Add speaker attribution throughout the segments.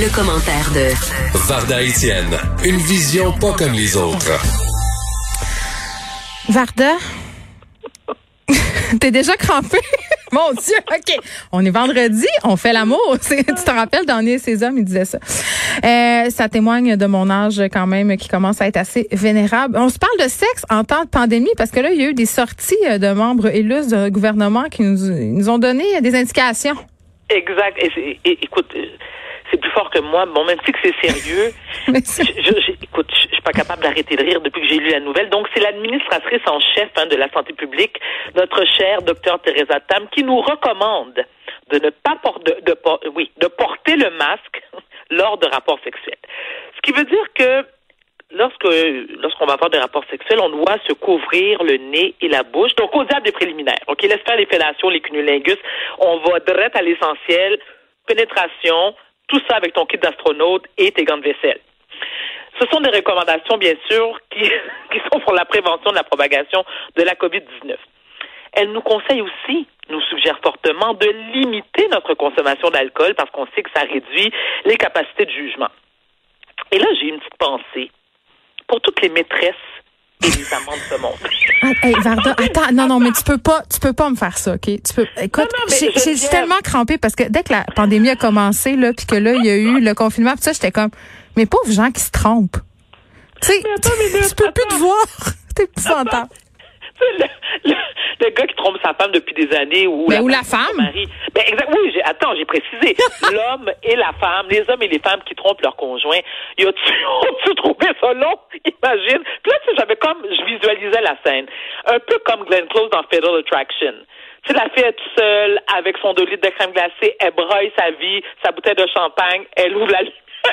Speaker 1: Le, commentaire de
Speaker 2: Varda Etienne, une vision pas comme les autres.
Speaker 3: Varda, t'es déjà crampé? Mon Dieu, OK. On est vendredi, on fait l'amour. Tu te rappelles, dans et ses hommes, il disait ça. Euh, ça témoigne de mon âge quand même qui commence à être assez vénérable. On se parle de sexe en temps de pandémie parce que là, il y a eu des sorties de membres élus du gouvernement qui nous, nous ont donné des indications.
Speaker 4: Exact. Et, écoute, c'est plus fort que moi. Bon, même si que c'est sérieux, je, écoute, je, suis pas capable d'arrêter de rire depuis que j'ai lu la nouvelle. Donc, c'est l'administratrice en chef hein, de la santé publique, notre chère docteur Teresa Tam, qui nous recommande de ne pas porter, de, oui, de porter le masque lors de rapports sexuels. Ce qui veut dire que lorsque lorsqu'on va avoir des rapports sexuels, on doit se couvrir le nez et la bouche. Donc, au diable des préliminaires. OK, laisse faire les fellations, les cunnilingus. On va direct à l'essentiel. Pénétration, tout ça avec ton kit d'astronaute et tes gants de vaisselle. Ce sont des recommandations, bien sûr, qui, qui sont pour la prévention de la propagation de la COVID-19. Elle nous conseille aussi, nous suggère fortement, de limiter notre consommation d'alcool parce qu'on sait que ça réduit les capacités de jugement. Et là, j'ai une petite pensée pour toutes les maîtresses et les amants de ce monde.
Speaker 3: Ah, Varda, attends, non, non, mais tu peux pas, tu peux pas me faire ça, ok? Tu peux, écoute, j'ai tellement crampé parce que dès que la pandémie a commencé, là, puis que là, il y a eu le confinement, puis ça, j'étais comme, mais pauvres gens qui se trompent. Tu sais, tu, peux plus te voir. T'es épouvantable.
Speaker 4: Le, le, le, gars qui trompe sa femme depuis des années ou,
Speaker 3: ben, la, ou la femme.
Speaker 4: Mari. Ben, exact, oui, j'ai, attends, j'ai précisé. L'homme et la femme, les hommes et les femmes qui trompent leur conjoint. Y a-tu, trouvé ça long? Imagine. Puis là, j'avais comme, je visualisais la scène. Un peu comme Glenn Close dans Fatal Attraction. Tu sais, la fille est toute seule avec son 2 litres de crème glacée, elle broye sa vie, sa bouteille de champagne, elle ouvre la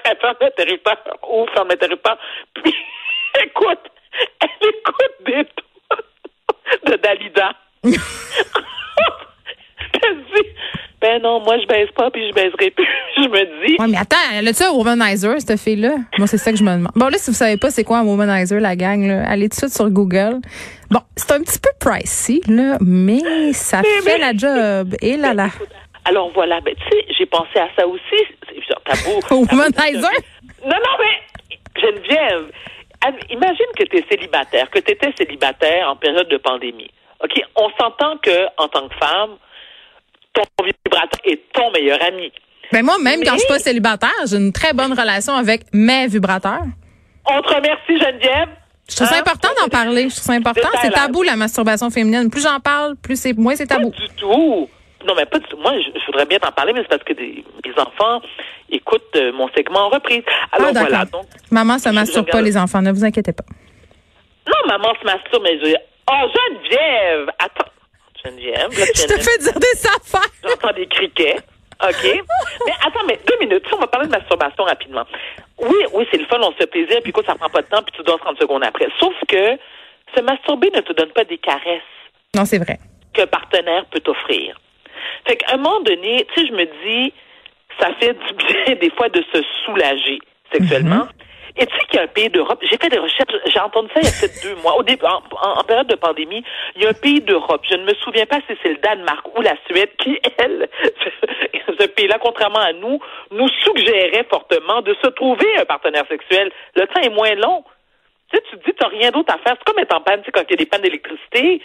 Speaker 4: elle ferme l'interrupteur, ouvre, ferme l'interrupteur, puis écoute, elle écoute des de Dalida. dit, ben non, moi je baisse pas puis je baiserai plus. je me dis.
Speaker 3: Ouais, mais attends, elle a-tu un womanizer, cette fille-là? Moi, c'est ça que je me demande. Bon, là, si vous savez pas c'est quoi un womanizer, la gang, là, allez tout de suite sur Google. Bon, c'est un petit peu pricey, là, mais ça fait la job. Et là là.
Speaker 4: Alors voilà, ben tu sais, j'ai pensé à ça aussi. C'est tabou.
Speaker 3: womanizer?
Speaker 4: Non, non, mais Geneviève, imagine que tu es célibataire, que tu étais célibataire en période de pandémie. OK? On s'entend que en tant que femme, ton vibrateur est ton meilleur ami.
Speaker 3: Ben moi, même quand je suis pas célibataire, j'ai une très bonne relation avec mes vibrateurs.
Speaker 4: On te remercie, Geneviève.
Speaker 3: Je trouve ça hein? important d'en parler. Je trouve ça important. C'est tabou, la masturbation féminine. Plus j'en parle, plus c'est, moins c'est tabou.
Speaker 4: Pas du tout. Non, mais pas du tout. Moi, je, voudrais bien t'en parler, mais c'est parce que des, mes enfants écoutent euh, mon segment en reprise. Alors ah, voilà. Donc,
Speaker 3: maman se masturbe pas, les enfants. Ne vous inquiétez pas.
Speaker 4: Non, maman se masturbe, mais je. Oh, Geneviève! Attends. Geneviève.
Speaker 3: je te fais dire des affaires.
Speaker 4: J'entends des criquets. OK? mais attends, mais deux minutes. on va parler de masturbation rapidement. Oui, oui, c'est le fun, on se fait plaisir, puis écoute, ça prend pas de temps, puis tu dois 30 secondes après. Sauf que se masturber ne te donne pas des caresses.
Speaker 3: Non, c'est vrai.
Speaker 4: Qu'un partenaire peut t'offrir. Fait qu'à un moment donné, tu sais, je me dis, ça fait du bien des fois de se soulager sexuellement. Mm-hmm. Et tu sais qu'il y a un pays d'Europe, j'ai fait des recherches, j'ai entendu ça il y a peut-être deux mois, au début, en, période de pandémie, il y a un pays d'Europe, je ne me souviens pas si c'est le Danemark ou la Suède, qui, elle, ce pays-là, contrairement à nous, nous suggérait fortement de se trouver un partenaire sexuel. Le temps est moins long. Tu sais, tu te dis, t'as rien d'autre à faire. C'est comme être en panne, tu sais, quand il y a des pannes d'électricité,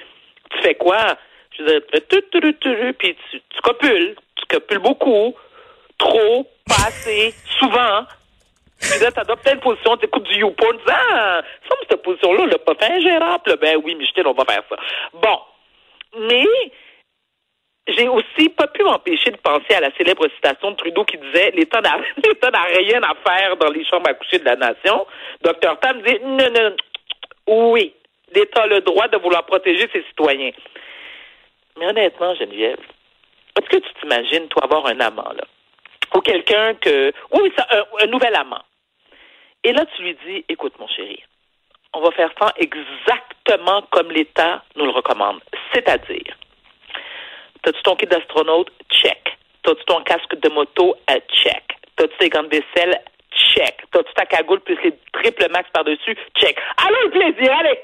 Speaker 4: tu fais quoi? Je veux dire, puis tu, tu copules, tu copules beaucoup, trop, pas assez, souvent. Là, t'adoptes telle position, t'écoutes du YouPorn, tu dis, ah, ça, cette position-là, l'a pas fait ingérable. Ben oui, Michel, on va faire ça. Bon. Mais, j'ai aussi pas pu m'empêcher de penser à la célèbre citation de Trudeau qui disait l'État n'a, rien à faire dans les chambres à coucher de la nation. Docteur Tam dit non, non, oui, l'État a le droit de vouloir protéger ses citoyens. Mais honnêtement, Geneviève, est-ce que tu t'imagines, toi, avoir un amant, là? ou quelqu'un que, oui, ça, un nouvel amant? Et là, tu lui dis, écoute, mon chéri, on va faire ça exactement comme l'État nous le recommande. C'est-à-dire, t'as-tu ton kit d'astronaute? Check. T'as-tu ton casque de moto? Euh, check. T'as-tu tes gants de vaisselle? Check. T'as-tu ta cagoule plus les triple max par-dessus? Check. Allez, le plaisir, allez!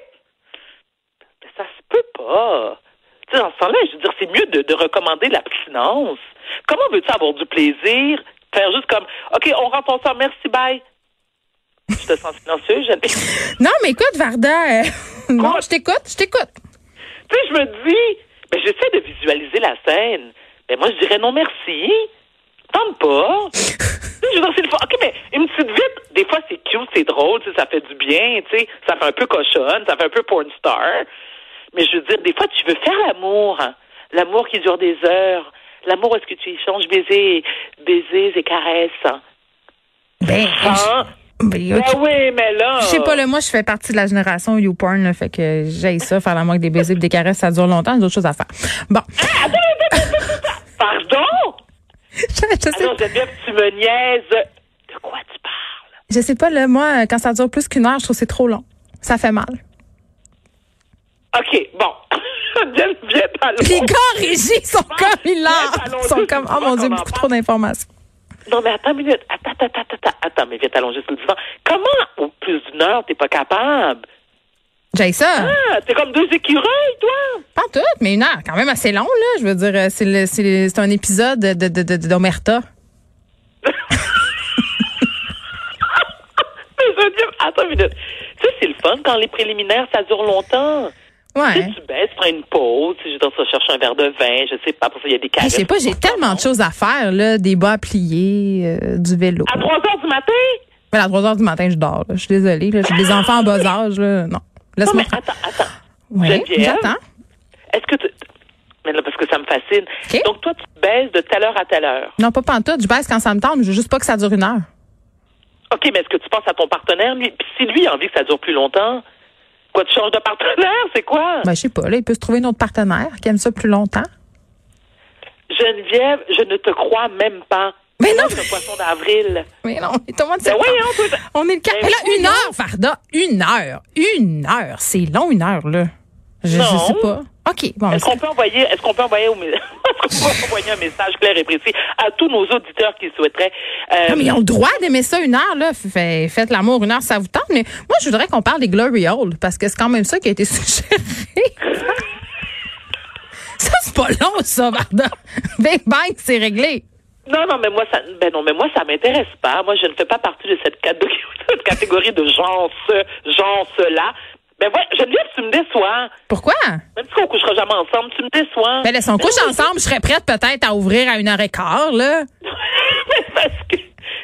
Speaker 4: Mais ça se peut pas. Tu sais, dans ce temps-là, je veux dire, c'est mieux de, de recommander l'abstinence. Comment veux-tu avoir du plaisir? Faire juste comme, OK, on rentre ensemble, merci, bye. Je te sens silencieux, je
Speaker 3: Non, mais écoute, Varda, euh, non, je t'écoute, je t'écoute.
Speaker 4: Tu sais, je me dis, ben, j'essaie de visualiser la scène. Ben, moi, je dirais non merci. Tente pas. Je veux dire, c'est le. OK, mais une petite vite, des fois, c'est cute, c'est drôle, ça fait du bien, tu sais, ça fait un peu cochonne, ça fait un peu porn star. Mais je veux dire, des fois, tu veux faire l'amour. hein. L'amour qui dure des heures. L'amour, est-ce que tu échanges baisers, baisers et caresses? hein?
Speaker 3: Ben,
Speaker 4: Hein?
Speaker 3: Ben,
Speaker 4: Ben oui, mais là.
Speaker 3: Je sais pas, là, moi, je fais partie de la génération YouPorn, là, fait que j'ai ça, faire la moque des baisers et des caresses, ça dure longtemps, j'ai d'autres choses à faire. Bon.
Speaker 4: Pardon?
Speaker 3: je, je sais,
Speaker 4: Alors, Geneviève, tu me niaises. De quoi tu parles?
Speaker 3: je sais pas, là, moi, quand ça dure plus qu'une heure, je trouve que c'est trop long. Ça fait mal.
Speaker 4: OK, bon. Geneviève, allons.
Speaker 3: Les gars sont comme
Speaker 4: allons-y,
Speaker 3: Ils sont comme, oh mon
Speaker 4: on
Speaker 3: Dieu, beaucoup trop d'informations.
Speaker 4: Non, mais attends une minute. Attends, attends, attends, attends. Attends, mais viens t'allonger sur le divan. Comment, au plus d'une heure, t'es pas capable?
Speaker 3: J'ai ça.
Speaker 4: Ah, t'es comme deux écureuils, toi.
Speaker 3: Pas tout, mais une heure, quand même assez long, là. Je veux dire, euh, c'est le- c'est un épisode de, de, de, d'Omerta.
Speaker 4: Attends une minute. Tu sais, c'est le fun quand les préliminaires, ça dure longtemps.
Speaker 3: Ouais.
Speaker 4: tu baisses, prends une pause, je dois chercher un verre de vin, je sais pas, pour ça, il y a des caresses.
Speaker 3: je sais pas, j'ai tellement de choses à faire, là. Des bas à plier, euh, du vélo.
Speaker 4: À 3 heures du matin?
Speaker 3: Mais à 3 heures du matin, je dors. là. Je suis désolée. là. J'ai des enfants en bas âge. Là. Non. Laisse-moi
Speaker 4: attends, attends.
Speaker 3: Oui, j'attends.
Speaker 4: Est-ce que tu... Mais là, parce que ça me fascine. Donc, toi, tu baisses de telle heure à telle heure.
Speaker 3: Non, pas pantoute. Je baisse quand ça me tente. mais Je veux juste pas que ça dure une heure.
Speaker 4: OK, mais est-ce que tu penses à ton partenaire, lui? Puis si lui a envie que ça dure plus longtemps, quoi, tu changes de partenaire? C'est quoi?
Speaker 3: Ben, je sais pas. Là, il peut se trouver un autre partenaire qui aime ça plus longtemps.
Speaker 4: Geneviève, je ne te crois même pas.
Speaker 3: Mais non.
Speaker 4: C'est un poisson d'avril.
Speaker 3: Mais non, mais tout le monde
Speaker 4: Ben toi, ça-
Speaker 3: On est le cas. Mais là, une heure, Varda. Une heure. Une heure. C'est long, une heure, là. Je, je
Speaker 4: Non.
Speaker 3: sais pas. OK. Bon,
Speaker 4: Est-ce qu'on peut envoyer, est-ce qu'on peut envoyer, au, mé- est-ce qu'on peut envoyer un message clair et précis à tous nos auditeurs qui souhaiteraient. euh,
Speaker 3: Non, mais ils ont le droit d'aimer ça une heure, là. Fait- faites l'amour une heure, ça vous tente. Mais moi, je voudrais qu'on parle des Glory Hole, parce que c'est quand même ça qui a été suggéré. ça, c'est pas long, ça, Varda. Big bang, c'est réglé.
Speaker 4: Non, non, mais moi, ça, ben non, mais moi, ça m'intéresse pas. Moi, je ne fais pas partie de cette, catégorie de gens, ce, gens, cela. Ben ouais, Geneviève, tu me déçois.
Speaker 3: Pourquoi?
Speaker 4: Même si on couchera jamais ensemble, tu me déçois.
Speaker 3: Ben si on couche ensemble, je serais prête peut-être à ouvrir à une heure et quart, là.
Speaker 4: Mais parce que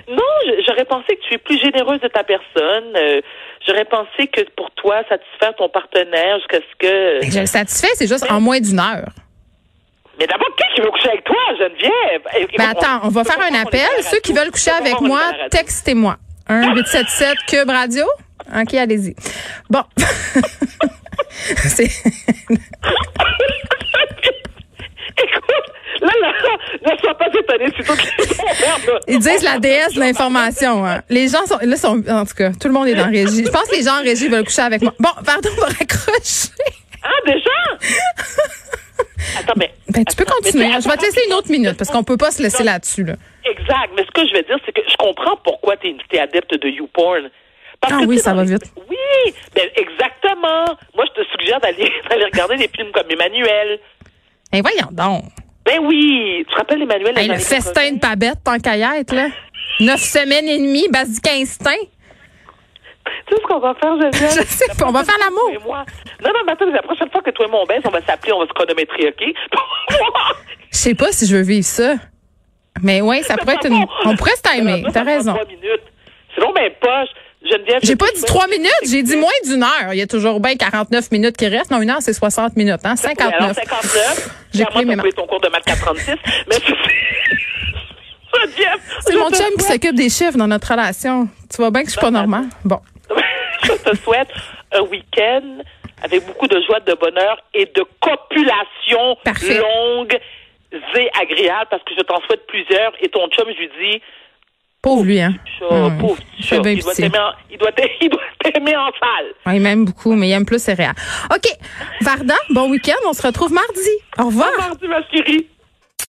Speaker 4: non, j'aurais pensé que tu es plus généreuse de ta personne. Euh, j'aurais pensé que pour toi, satisfaire ton partenaire jusqu'à ce que.
Speaker 3: Ben, Je le satisfais, c'est juste en moins d'une heure.
Speaker 4: Mais d'abord, qui qui veut coucher avec toi, Geneviève? Eh,
Speaker 3: Ben attends, on va faire un appel. Ceux qui veulent coucher avec moi, textez-moi. 1 877 Cube Radio. OK, allez-y. Bon. c'est
Speaker 4: Écoute, là, là, là, ne sois pas étonné, c'est toi.
Speaker 3: Ils disent la déesse de l'information. Hein. Les gens sont là sont en tout cas, tout le monde est dans régie. Je pense que les gens en régie veulent coucher avec moi. Bon, pardon, on va raccrocher.
Speaker 4: Ah, déjà? Attends, mais.
Speaker 3: Ben, tu peux continuer. Je vais te laisser une autre minute parce qu'on peut pas se laisser là-dessus. Là.
Speaker 4: Exact. Mais ce que je veux dire, c'est que je comprends pourquoi tu es, adepte de YouPorn. Parce
Speaker 3: Ah
Speaker 4: que,
Speaker 3: oui, ça va
Speaker 4: les-
Speaker 3: vite.
Speaker 4: Oui, ben, exactement. Moi, je te suggère d'aller regarder des films comme Emmanuel.
Speaker 3: Ben voyons donc.
Speaker 4: Ben oui, tu te rappelles Emmanuel?
Speaker 3: Hey, le festin
Speaker 4: 80?
Speaker 3: de Babette, tant qu'à y être, là. Neuf semaines et demie, basique instinct.
Speaker 4: Sais ce qu'on va faire, Geneviève?
Speaker 3: Je sais on va faire l'amour.
Speaker 4: Moi. Non, non, mais attends, la prochaine fois que toi et moi on baisse, on va s'appeler, on va se chronométrer, OK?
Speaker 3: Je sais pas si je veux vivre ça. Mais oui, ça pourrait être une. On pourrait se timer. T'as raison.
Speaker 4: Minutes. Sinon, ben, poche. Geneviève.
Speaker 3: J'ai pas dit trois minutes, j'ai dit moins d'une heure. Il y a toujours bien 49 minutes qui restent. Non, une heure, c'est 60 minutes, hein?
Speaker 4: Oui, alors
Speaker 3: 59.
Speaker 4: 59.
Speaker 3: J'ai pris mes
Speaker 4: ton cours de maths 436. mais c'est...
Speaker 3: C'est mon chum qui s'occupe des chiffres dans notre relation. Tu vois bien que je suis pas normale. Bon.
Speaker 4: Je te souhaite un week-end avec beaucoup de joie, de bonheur et de copulation
Speaker 3: Parfait.
Speaker 4: longue agréable parce que je t'en souhaite plusieurs et ton chum, je lui dis,
Speaker 3: Pauvre lui, hein. Hum,
Speaker 4: pauvre il doit
Speaker 3: pitié.
Speaker 4: t'aimer en, il doit t'a- il doit t'aimer en salle.
Speaker 3: Ouais, il m'aime beaucoup, mais il aime plus céréales. OK. Varda, bon week-end. On se retrouve mardi. Au revoir.
Speaker 4: Mardi, ma chérie.